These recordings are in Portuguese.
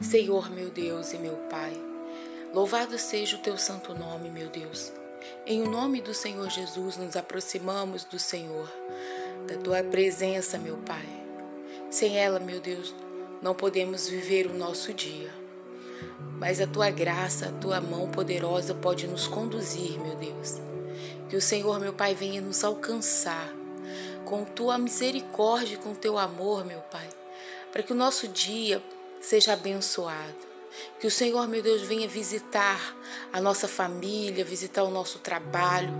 Senhor, meu Deus e meu Pai, louvado seja o teu santo nome, meu Deus. Em o nome do Senhor Jesus, nos aproximamos do Senhor, da tua presença, meu Pai. Sem ela, meu Deus, não podemos viver o nosso dia. Mas a tua graça, a tua mão poderosa pode nos conduzir, meu Deus. Que o Senhor, meu Pai, venha nos alcançar com tua misericórdia, com teu amor, meu Pai, para que o nosso dia seja abençoado. Que o Senhor, meu Deus, venha visitar a nossa família, visitar o nosso trabalho.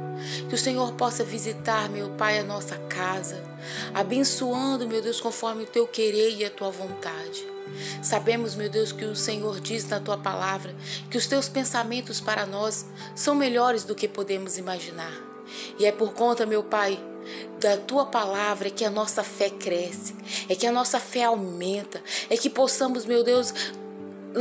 Que o Senhor possa visitar, meu Pai, a nossa casa, abençoando, meu Deus, conforme o teu querer e a tua vontade. Sabemos, meu Deus, que o Senhor diz na tua palavra que os teus pensamentos para nós são melhores do que podemos imaginar. E é por conta, meu Pai, da tua palavra é que a nossa fé cresce, é que a nossa fé aumenta, é que possamos, meu Deus,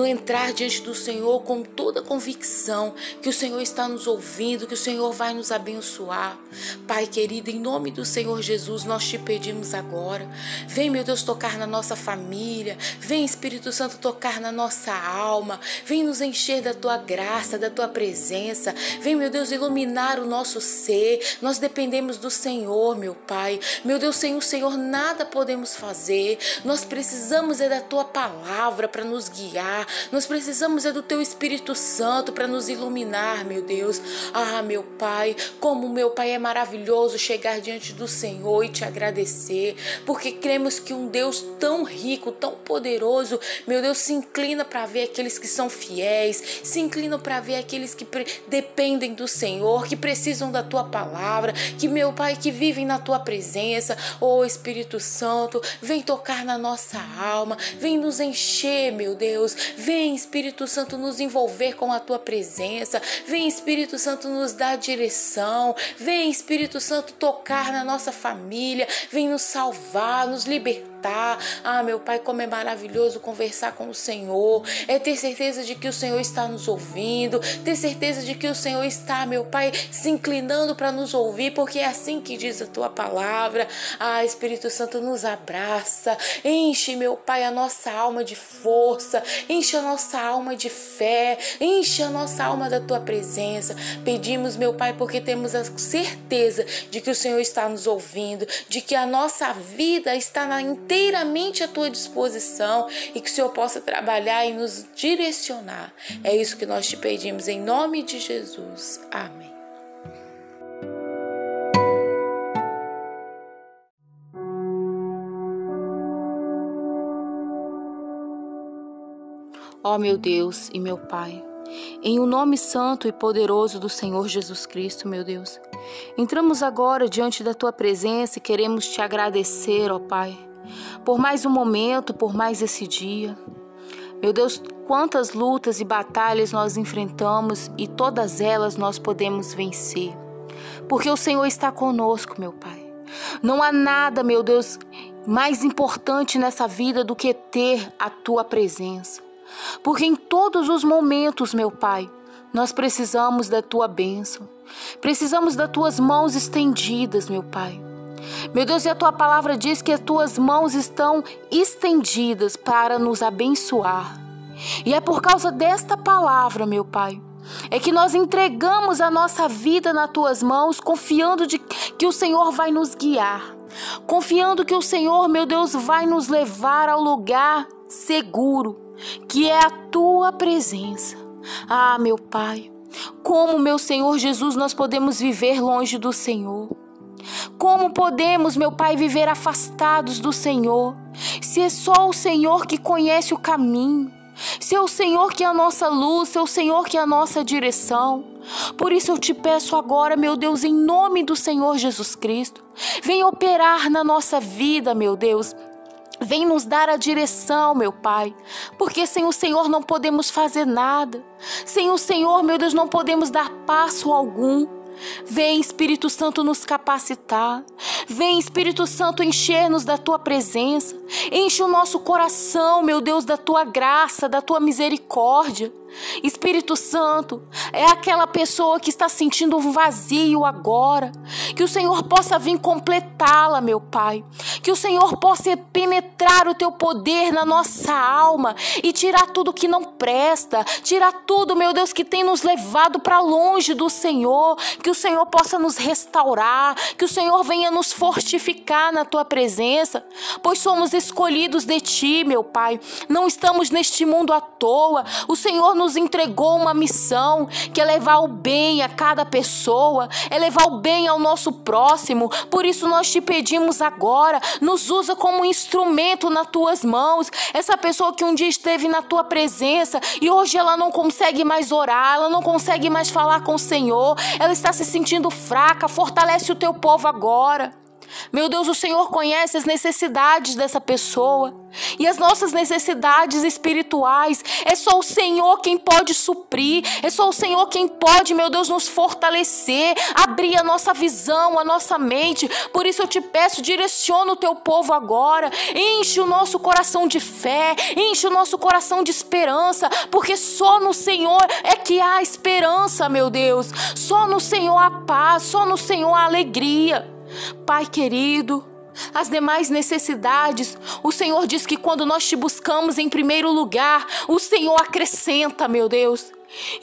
entrar diante do Senhor com toda a convicção que o Senhor está nos ouvindo, que o Senhor vai nos abençoar. Pai querido, em nome do Senhor Jesus, nós te pedimos agora. Vem, meu Deus, tocar na nossa família. Vem, Espírito Santo, tocar na nossa alma. Vem nos encher da tua graça, da tua presença. Vem, meu Deus, iluminar o nosso ser. Nós dependemos do Senhor, meu Pai. Meu Deus, sem o Senhor nada podemos fazer. Nós precisamos é da tua palavra para nos guiar nós precisamos é do teu Espírito Santo para nos iluminar, meu Deus. Ah, meu Pai, como meu Pai é maravilhoso chegar diante do Senhor e te agradecer, porque cremos que um Deus tão rico, tão poderoso, meu Deus, se inclina para ver aqueles que são fiéis, se inclina para ver aqueles que dependem do Senhor, que precisam da tua palavra, que meu Pai, que vivem na tua presença. Oh, Espírito Santo, vem tocar na nossa alma, vem nos encher, meu Deus, Vem, Espírito Santo, nos envolver com a tua presença. Vem, Espírito Santo, nos dar direção. Vem, Espírito Santo, tocar na nossa família. Vem nos salvar, nos libertar ah, meu Pai, como é maravilhoso conversar com o Senhor. É ter certeza de que o Senhor está nos ouvindo. Ter certeza de que o Senhor está, meu Pai, se inclinando para nos ouvir, porque é assim que diz a tua palavra. Ah, Espírito Santo, nos abraça. Enche, meu Pai, a nossa alma de força. Enche a nossa alma de fé. Enche a nossa alma da tua presença. Pedimos, meu Pai, porque temos a certeza de que o Senhor está nos ouvindo, de que a nossa vida está na inteira inteiramente à tua disposição e que o Senhor possa trabalhar e nos direcionar. É isso que nós te pedimos em nome de Jesus. Amém. Ó oh, meu Deus e meu Pai, em o nome santo e poderoso do Senhor Jesus Cristo, meu Deus, entramos agora diante da tua presença e queremos te agradecer, ó Pai por mais um momento, por mais esse dia. Meu Deus, quantas lutas e batalhas nós enfrentamos e todas elas nós podemos vencer. Porque o Senhor está conosco, meu Pai. Não há nada, meu Deus, mais importante nessa vida do que ter a tua presença. Porque em todos os momentos, meu Pai, nós precisamos da tua bênção. Precisamos das tuas mãos estendidas, meu Pai. Meu Deus, e a tua palavra diz que as tuas mãos estão estendidas para nos abençoar. E é por causa desta palavra, meu Pai, é que nós entregamos a nossa vida nas tuas mãos, confiando de que o Senhor vai nos guiar, confiando que o Senhor, meu Deus, vai nos levar ao lugar seguro, que é a tua presença. Ah, meu Pai, como meu Senhor Jesus nós podemos viver longe do Senhor? Como podemos, meu Pai, viver afastados do Senhor, se é só o Senhor que conhece o caminho? Se é o Senhor que é a nossa luz, se é o Senhor que é a nossa direção. Por isso eu te peço agora, meu Deus, em nome do Senhor Jesus Cristo, vem operar na nossa vida, meu Deus. Vem nos dar a direção, meu Pai, porque sem o Senhor não podemos fazer nada. Sem o Senhor, meu Deus, não podemos dar passo algum. Vem, Espírito Santo, nos capacitar. Vem, Espírito Santo, encher-nos da tua presença. Enche o nosso coração, meu Deus, da tua graça, da tua misericórdia. Espírito Santo, é aquela pessoa que está sentindo um vazio agora. Que o Senhor possa vir completá-la, meu Pai. Que o Senhor possa penetrar o teu poder na nossa alma e tirar tudo que não presta, tirar tudo, meu Deus, que tem nos levado para longe do Senhor. Que o Senhor possa nos restaurar, que o Senhor venha nos fortificar na tua presença, pois somos escolhidos de ti, meu Pai. Não estamos neste mundo à toa. O Senhor nos entregou uma missão que é levar o bem a cada pessoa, é levar o bem ao nosso próximo. Por isso nós te pedimos agora, nos usa como instrumento nas tuas mãos. Essa pessoa que um dia esteve na tua presença e hoje ela não consegue mais orar, ela não consegue mais falar com o Senhor, ela está se sentindo fraca. Fortalece o teu povo agora. Meu Deus, o Senhor conhece as necessidades dessa pessoa e as nossas necessidades espirituais. É só o Senhor quem pode suprir, é só o Senhor quem pode, meu Deus, nos fortalecer, abrir a nossa visão, a nossa mente. Por isso eu te peço, direciona o teu povo agora, enche o nosso coração de fé, enche o nosso coração de esperança, porque só no Senhor é que há esperança, meu Deus. Só no Senhor há paz, só no Senhor há alegria. Pai querido, as demais necessidades, o Senhor diz que quando nós te buscamos em primeiro lugar, o Senhor acrescenta, meu Deus.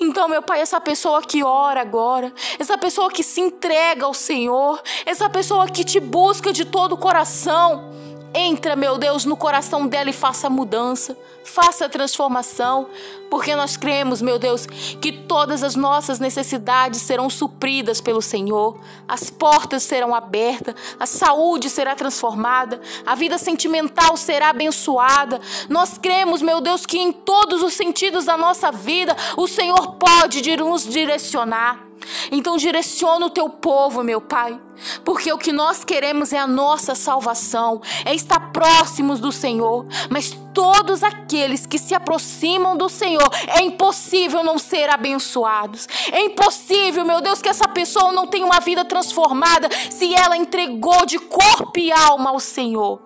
Então, meu Pai, essa pessoa que ora agora, essa pessoa que se entrega ao Senhor, essa pessoa que te busca de todo o coração, Entra, meu Deus, no coração dela e faça mudança, faça transformação, porque nós cremos, meu Deus, que todas as nossas necessidades serão supridas pelo Senhor, as portas serão abertas, a saúde será transformada, a vida sentimental será abençoada. Nós cremos, meu Deus, que em todos os sentidos da nossa vida o Senhor pode nos direcionar. Então direciona o teu povo, meu Pai, porque o que nós queremos é a nossa salvação, é estar próximos do Senhor, mas todos aqueles que se aproximam do Senhor, é impossível não ser abençoados. É impossível, meu Deus, que essa pessoa não tenha uma vida transformada se ela entregou de corpo e alma ao Senhor.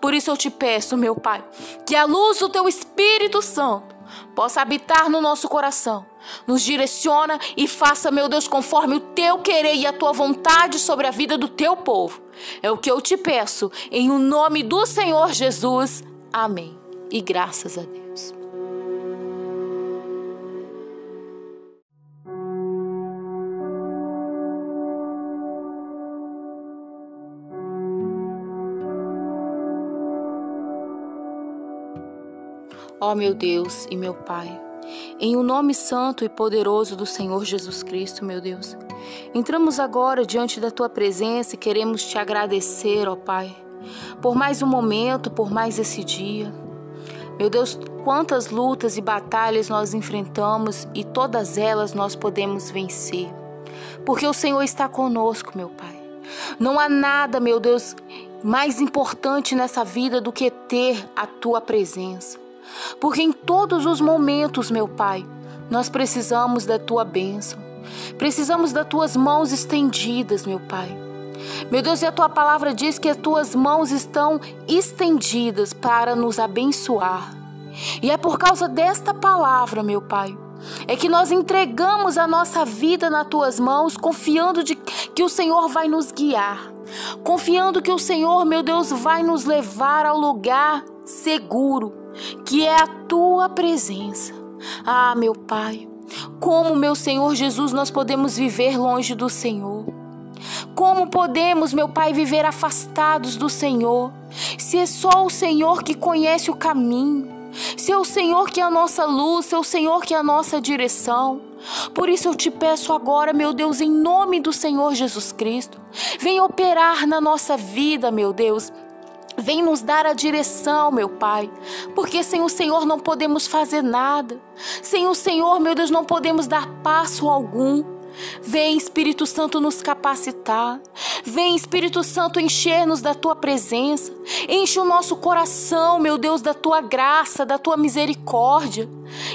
Por isso eu te peço, meu Pai, que a luz do teu Espírito Santo possa habitar no nosso coração. Nos direciona e faça, meu Deus, conforme o teu querer e a tua vontade sobre a vida do teu povo. É o que eu te peço, em o nome do Senhor Jesus. Amém. E graças a Deus. Ó meu Deus e meu Pai, em o nome santo e poderoso do Senhor Jesus Cristo, meu Deus, entramos agora diante da tua presença e queremos te agradecer, ó Pai, por mais um momento, por mais esse dia. Meu Deus, quantas lutas e batalhas nós enfrentamos e todas elas nós podemos vencer, porque o Senhor está conosco, meu Pai. Não há nada, meu Deus, mais importante nessa vida do que ter a tua presença. Porque em todos os momentos, meu Pai, nós precisamos da tua bênção. Precisamos das tuas mãos estendidas, meu Pai. Meu Deus, e a tua palavra diz que as tuas mãos estão estendidas para nos abençoar. E é por causa desta palavra, meu Pai, é que nós entregamos a nossa vida nas tuas mãos, confiando de que o Senhor vai nos guiar, confiando que o Senhor, meu Deus, vai nos levar ao lugar seguro, que é a tua presença. Ah, meu Pai, como, meu Senhor Jesus, nós podemos viver longe do Senhor? Como podemos, meu Pai, viver afastados do Senhor, se é só o Senhor que conhece o caminho? Se é o Senhor que é a nossa luz, se é o Senhor que é a nossa direção. Por isso eu te peço agora, meu Deus, em nome do Senhor Jesus Cristo, vem operar na nossa vida, meu Deus, Vem nos dar a direção, meu Pai, porque sem o Senhor não podemos fazer nada. Sem o Senhor, meu Deus, não podemos dar passo algum. Vem, Espírito Santo, nos capacitar. Vem, Espírito Santo, encher-nos da tua presença. Enche o nosso coração, meu Deus, da tua graça, da tua misericórdia.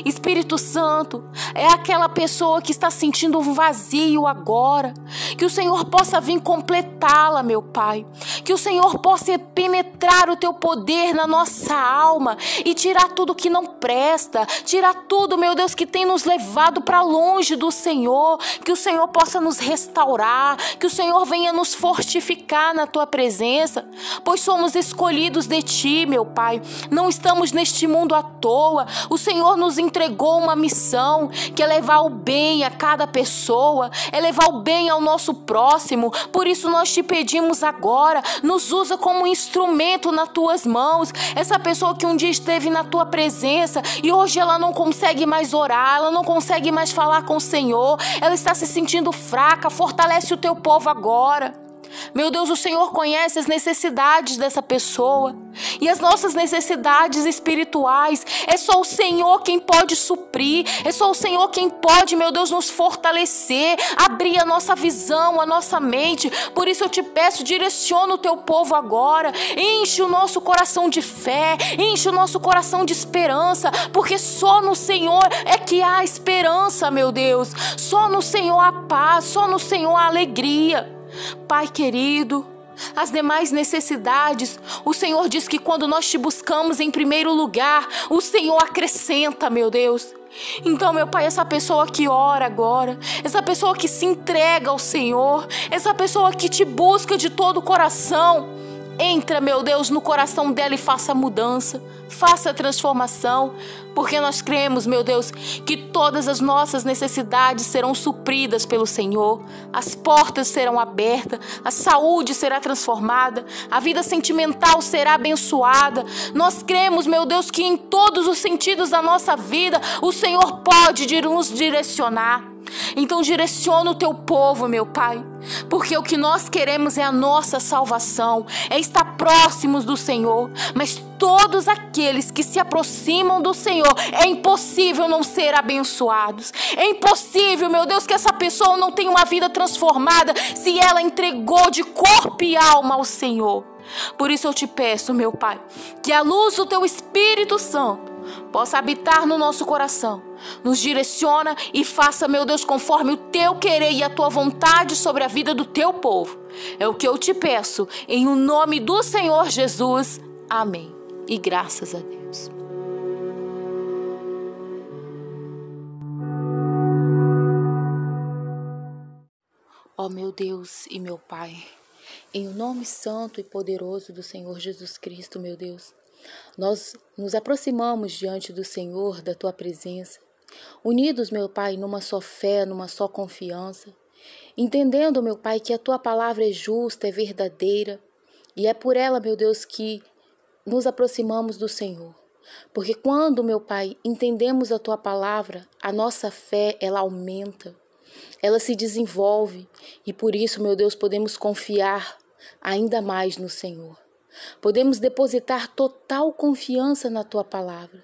Espírito Santo, é aquela pessoa que está sentindo um vazio agora. Que o Senhor possa vir completá-la, meu Pai. Que o Senhor possa penetrar o teu poder na nossa alma e tirar tudo que não presta, tirar tudo, meu Deus, que tem nos levado para longe do Senhor. Que o Senhor possa nos restaurar, que o Senhor venha nos fortificar na tua presença, pois somos escolhidos de ti, meu Pai. Não estamos neste mundo à toa. O Senhor nos entregou uma missão que é levar o bem a cada pessoa, é levar o bem ao nosso próximo. Por isso nós te pedimos agora, nos usa como instrumento nas tuas mãos. Essa pessoa que um dia esteve na tua presença e hoje ela não consegue mais orar, ela não consegue mais falar com o Senhor, ela está se sentindo fraca, fortalece o teu povo agora. Meu Deus, o Senhor conhece as necessidades dessa pessoa e as nossas necessidades espirituais. É só o Senhor quem pode suprir, é só o Senhor quem pode, meu Deus, nos fortalecer, abrir a nossa visão, a nossa mente. Por isso eu te peço, direciona o teu povo agora, enche o nosso coração de fé, enche o nosso coração de esperança, porque só no Senhor é que há esperança, meu Deus. Só no Senhor há paz, só no Senhor há alegria. Pai querido, as demais necessidades, o Senhor diz que quando nós te buscamos em primeiro lugar, o Senhor acrescenta, meu Deus. Então, meu Pai, essa pessoa que ora agora, essa pessoa que se entrega ao Senhor, essa pessoa que te busca de todo o coração, Entra, meu Deus, no coração dela e faça mudança, faça transformação, porque nós cremos, meu Deus, que todas as nossas necessidades serão supridas pelo Senhor, as portas serão abertas, a saúde será transformada, a vida sentimental será abençoada. Nós cremos, meu Deus, que em todos os sentidos da nossa vida o Senhor pode nos direcionar. Então direciona o teu povo, meu Pai, porque o que nós queremos é a nossa salvação, é estar próximos do Senhor, mas todos aqueles que se aproximam do Senhor, é impossível não ser abençoados. É impossível, meu Deus, que essa pessoa não tenha uma vida transformada se ela entregou de corpo e alma ao Senhor. Por isso eu te peço, meu Pai, que a luz do teu Espírito Santo possa habitar no nosso coração. Nos direciona e faça, meu Deus, conforme o teu querer e a tua vontade sobre a vida do teu povo. É o que eu te peço, em o nome do Senhor Jesus. Amém. E graças a Deus. Ó oh, meu Deus e meu Pai, em o nome santo e poderoso do Senhor Jesus Cristo, meu Deus, nós nos aproximamos diante do Senhor, da tua presença, unidos, meu Pai, numa só fé, numa só confiança, entendendo, meu Pai, que a tua palavra é justa, é verdadeira, e é por ela, meu Deus, que nos aproximamos do Senhor. Porque quando, meu Pai, entendemos a tua palavra, a nossa fé, ela aumenta, ela se desenvolve, e por isso, meu Deus, podemos confiar ainda mais no Senhor. Podemos depositar total confiança na tua palavra.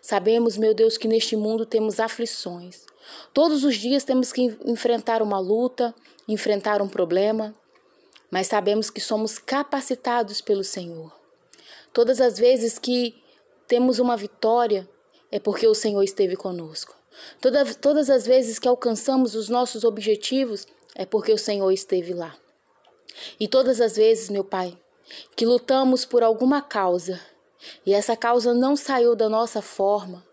Sabemos, meu Deus, que neste mundo temos aflições. Todos os dias temos que enfrentar uma luta, enfrentar um problema, mas sabemos que somos capacitados pelo Senhor. Todas as vezes que temos uma vitória, é porque o Senhor esteve conosco. Toda, todas as vezes que alcançamos os nossos objetivos, é porque o Senhor esteve lá. E todas as vezes, meu Pai, que lutamos por alguma causa e essa causa não saiu da nossa forma,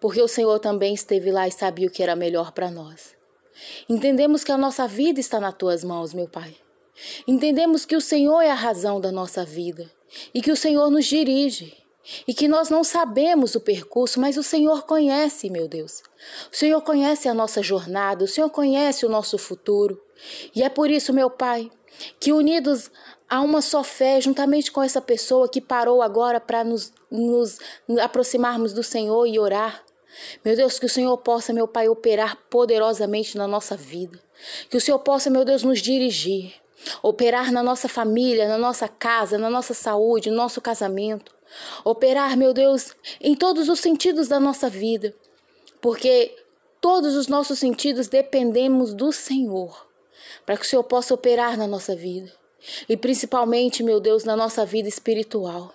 porque o Senhor também esteve lá e sabia o que era melhor para nós. Entendemos que a nossa vida está nas tuas mãos, meu Pai. Entendemos que o Senhor é a razão da nossa vida e que o Senhor nos dirige. E que nós não sabemos o percurso, mas o Senhor conhece, meu Deus. O Senhor conhece a nossa jornada, o Senhor conhece o nosso futuro. E é por isso, meu Pai, que unidos Há uma só fé, juntamente com essa pessoa que parou agora para nos, nos aproximarmos do Senhor e orar. Meu Deus, que o Senhor possa, meu Pai, operar poderosamente na nossa vida. Que o Senhor possa, meu Deus, nos dirigir, operar na nossa família, na nossa casa, na nossa saúde, no nosso casamento. Operar, meu Deus, em todos os sentidos da nossa vida. Porque todos os nossos sentidos dependemos do Senhor, para que o Senhor possa operar na nossa vida. E principalmente, meu Deus, na nossa vida espiritual.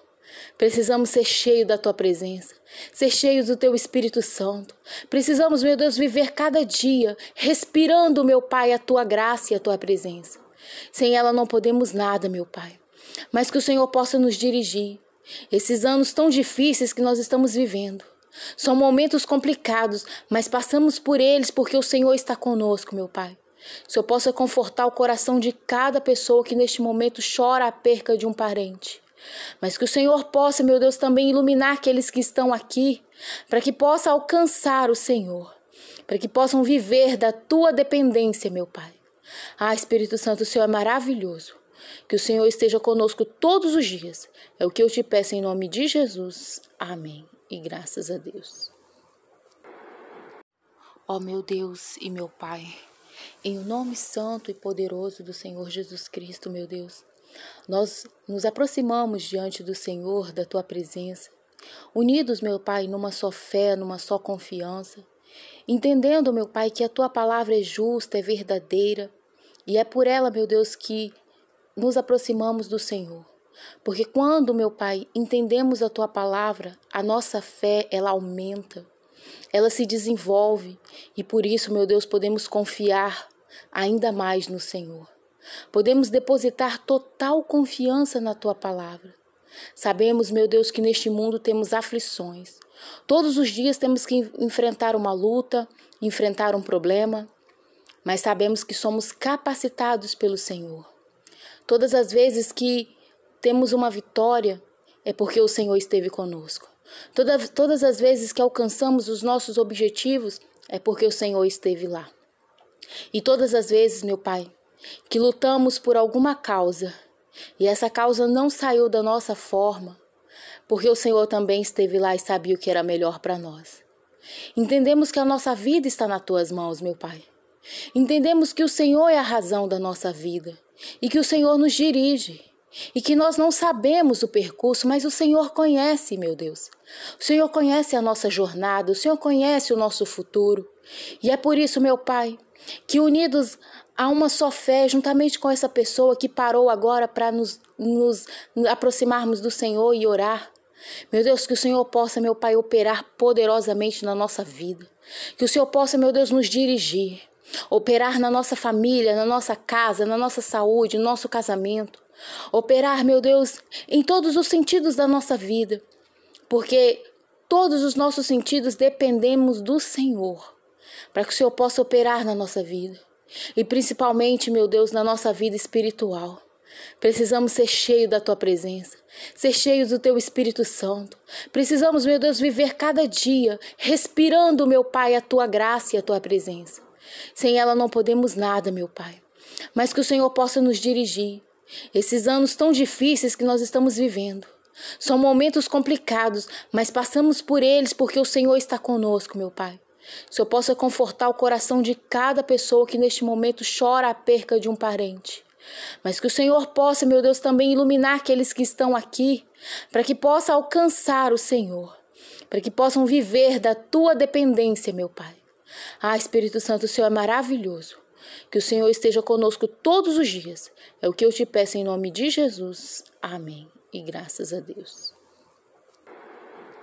Precisamos ser cheios da tua presença, ser cheios do teu Espírito Santo. Precisamos, meu Deus, viver cada dia respirando, meu Pai, a tua graça e a tua presença. Sem ela não podemos nada, meu Pai. Mas que o Senhor possa nos dirigir. Esses anos tão difíceis que nós estamos vivendo. São momentos complicados, mas passamos por eles porque o Senhor está conosco, meu Pai. Se eu possa confortar o coração de cada pessoa que neste momento chora a perca de um parente. Mas que o Senhor possa, meu Deus, também iluminar aqueles que estão aqui, para que possa alcançar o Senhor, para que possam viver da tua dependência, meu Pai. Ah, Espírito Santo, o Senhor é maravilhoso. Que o Senhor esteja conosco todos os dias. É o que eu te peço em nome de Jesus. Amém. E graças a Deus. Ó oh, meu Deus e meu Pai, em nome santo e poderoso do Senhor Jesus Cristo, meu Deus, nós nos aproximamos diante do Senhor, da tua presença, unidos, meu Pai, numa só fé, numa só confiança, entendendo, meu Pai, que a tua palavra é justa, é verdadeira, e é por ela, meu Deus, que nos aproximamos do Senhor. Porque quando, meu Pai, entendemos a tua palavra, a nossa fé, ela aumenta, ela se desenvolve, e por isso, meu Deus, podemos confiar ainda mais no Senhor. Podemos depositar total confiança na tua palavra. Sabemos, meu Deus, que neste mundo temos aflições. Todos os dias temos que enfrentar uma luta, enfrentar um problema, mas sabemos que somos capacitados pelo Senhor. Todas as vezes que temos uma vitória, é porque o Senhor esteve conosco. Toda, todas as vezes que alcançamos os nossos objetivos, é porque o Senhor esteve lá. E todas as vezes, meu Pai, que lutamos por alguma causa e essa causa não saiu da nossa forma, porque o Senhor também esteve lá e sabia o que era melhor para nós. Entendemos que a nossa vida está nas tuas mãos, meu Pai. Entendemos que o Senhor é a razão da nossa vida e que o Senhor nos dirige. E que nós não sabemos o percurso, mas o Senhor conhece, meu Deus. O Senhor conhece a nossa jornada, o Senhor conhece o nosso futuro. E é por isso, meu Pai, que unidos a uma só fé, juntamente com essa pessoa que parou agora para nos, nos aproximarmos do Senhor e orar. Meu Deus, que o Senhor possa, meu Pai, operar poderosamente na nossa vida. Que o Senhor possa, meu Deus, nos dirigir, operar na nossa família, na nossa casa, na nossa saúde, no nosso casamento. Operar, meu Deus, em todos os sentidos da nossa vida. Porque todos os nossos sentidos dependemos do Senhor, para que o Senhor possa operar na nossa vida. E principalmente, meu Deus, na nossa vida espiritual. Precisamos ser cheios da tua presença, ser cheios do teu Espírito Santo. Precisamos, meu Deus, viver cada dia respirando, meu Pai, a tua graça e a tua presença. Sem ela não podemos nada, meu Pai. Mas que o Senhor possa nos dirigir. Esses anos tão difíceis que nós estamos vivendo. São momentos complicados, mas passamos por eles porque o Senhor está conosco, meu Pai. Se eu possa confortar o coração de cada pessoa que neste momento chora a perca de um parente. Mas que o Senhor possa, meu Deus, também iluminar aqueles que estão aqui, para que possa alcançar o Senhor, para que possam viver da tua dependência, meu Pai. Ah, Espírito Santo, o Senhor é maravilhoso. Que o Senhor esteja conosco todos os dias. É o que eu te peço em nome de Jesus. Amém. E graças a Deus.